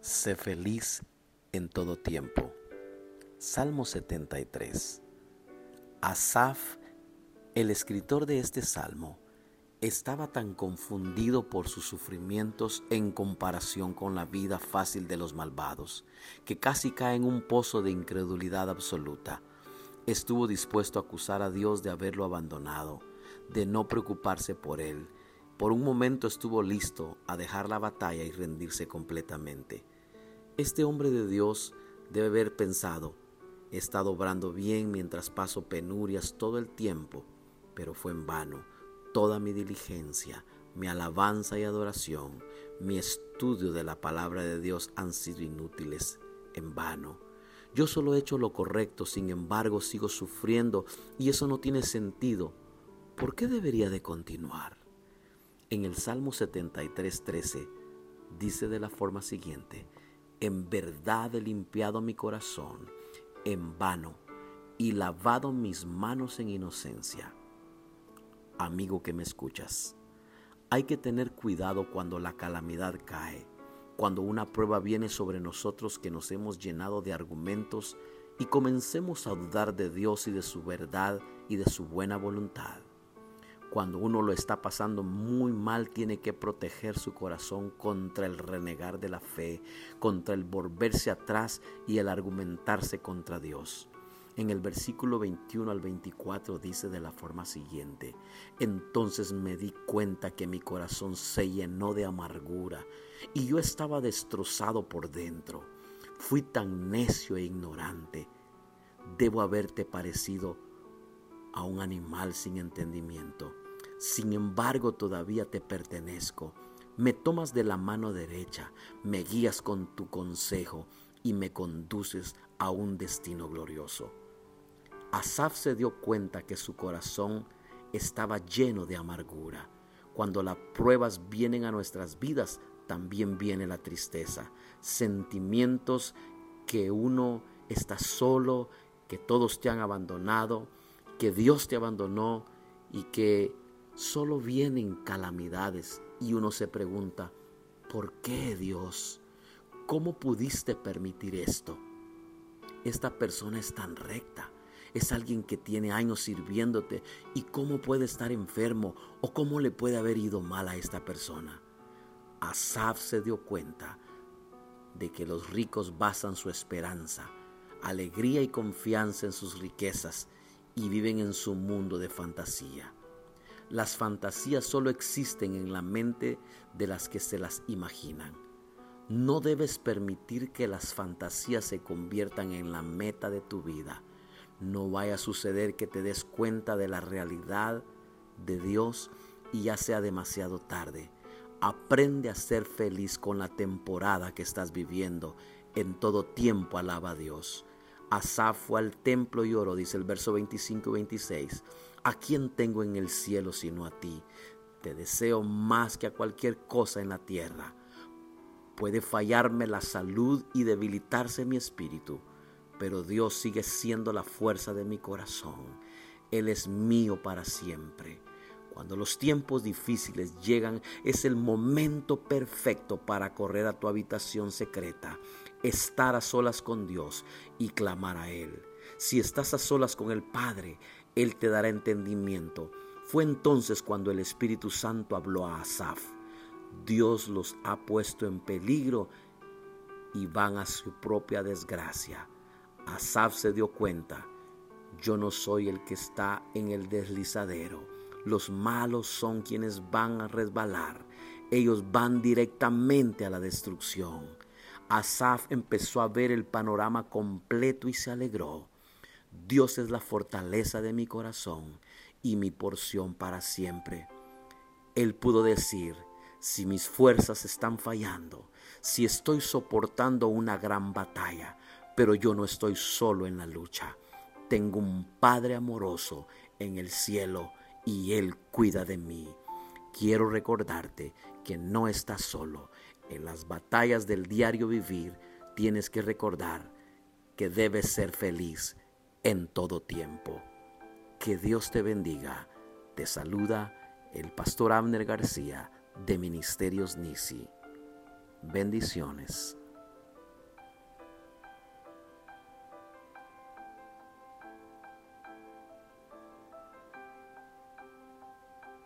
Sé feliz en todo tiempo. Salmo 73. Asaf, el escritor de este salmo, estaba tan confundido por sus sufrimientos en comparación con la vida fácil de los malvados, que casi cae en un pozo de incredulidad absoluta. Estuvo dispuesto a acusar a Dios de haberlo abandonado, de no preocuparse por él, por un momento estuvo listo a dejar la batalla y rendirse completamente. Este hombre de Dios debe haber pensado, he estado obrando bien mientras paso penurias todo el tiempo, pero fue en vano. Toda mi diligencia, mi alabanza y adoración, mi estudio de la palabra de Dios han sido inútiles, en vano. Yo solo he hecho lo correcto, sin embargo sigo sufriendo y eso no tiene sentido. ¿Por qué debería de continuar? En el Salmo 73:13 dice de la forma siguiente, en verdad he limpiado mi corazón en vano y lavado mis manos en inocencia. Amigo que me escuchas, hay que tener cuidado cuando la calamidad cae, cuando una prueba viene sobre nosotros que nos hemos llenado de argumentos y comencemos a dudar de Dios y de su verdad y de su buena voluntad. Cuando uno lo está pasando muy mal, tiene que proteger su corazón contra el renegar de la fe, contra el volverse atrás y el argumentarse contra Dios. En el versículo 21 al 24 dice de la forma siguiente, entonces me di cuenta que mi corazón se llenó de amargura y yo estaba destrozado por dentro. Fui tan necio e ignorante. Debo haberte parecido a un animal sin entendimiento. Sin embargo, todavía te pertenezco. Me tomas de la mano derecha, me guías con tu consejo y me conduces a un destino glorioso. Asaf se dio cuenta que su corazón estaba lleno de amargura. Cuando las pruebas vienen a nuestras vidas, también viene la tristeza, sentimientos que uno está solo, que todos te han abandonado, que Dios te abandonó y que solo vienen calamidades y uno se pregunta, ¿por qué Dios? ¿Cómo pudiste permitir esto? Esta persona es tan recta, es alguien que tiene años sirviéndote y cómo puede estar enfermo o cómo le puede haber ido mal a esta persona. Asaf se dio cuenta de que los ricos basan su esperanza, alegría y confianza en sus riquezas y viven en su mundo de fantasía. Las fantasías solo existen en la mente de las que se las imaginan. No debes permitir que las fantasías se conviertan en la meta de tu vida. No vaya a suceder que te des cuenta de la realidad de Dios y ya sea demasiado tarde. Aprende a ser feliz con la temporada que estás viviendo. En todo tiempo alaba a Dios. Asaf fue al templo y oró, dice el verso 25 y 26. ¿A quién tengo en el cielo sino a ti? Te deseo más que a cualquier cosa en la tierra. Puede fallarme la salud y debilitarse mi espíritu, pero Dios sigue siendo la fuerza de mi corazón. Él es mío para siempre. Cuando los tiempos difíciles llegan, es el momento perfecto para correr a tu habitación secreta, estar a solas con Dios y clamar a Él. Si estás a solas con el Padre, él te dará entendimiento. Fue entonces cuando el Espíritu Santo habló a Asaf. Dios los ha puesto en peligro y van a su propia desgracia. Asaf se dio cuenta, yo no soy el que está en el deslizadero. Los malos son quienes van a resbalar. Ellos van directamente a la destrucción. Asaf empezó a ver el panorama completo y se alegró. Dios es la fortaleza de mi corazón y mi porción para siempre. Él pudo decir, si mis fuerzas están fallando, si estoy soportando una gran batalla, pero yo no estoy solo en la lucha. Tengo un Padre amoroso en el cielo y Él cuida de mí. Quiero recordarte que no estás solo. En las batallas del diario vivir tienes que recordar que debes ser feliz en todo tiempo. Que Dios te bendiga. Te saluda el pastor Abner García de Ministerios Nisi. Bendiciones.